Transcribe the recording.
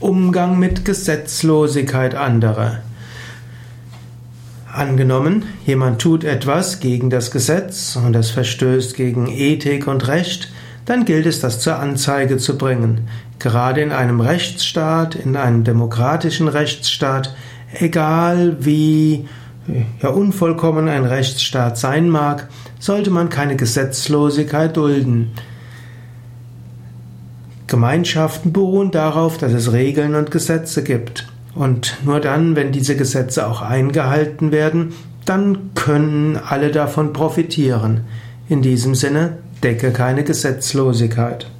Umgang mit Gesetzlosigkeit anderer. Angenommen, jemand tut etwas gegen das Gesetz und das verstößt gegen Ethik und Recht, dann gilt es, das zur Anzeige zu bringen. Gerade in einem Rechtsstaat, in einem demokratischen Rechtsstaat, egal wie ja, unvollkommen ein Rechtsstaat sein mag, sollte man keine Gesetzlosigkeit dulden. Gemeinschaften beruhen darauf, dass es Regeln und Gesetze gibt. Und nur dann, wenn diese Gesetze auch eingehalten werden, dann können alle davon profitieren. In diesem Sinne, decke keine Gesetzlosigkeit.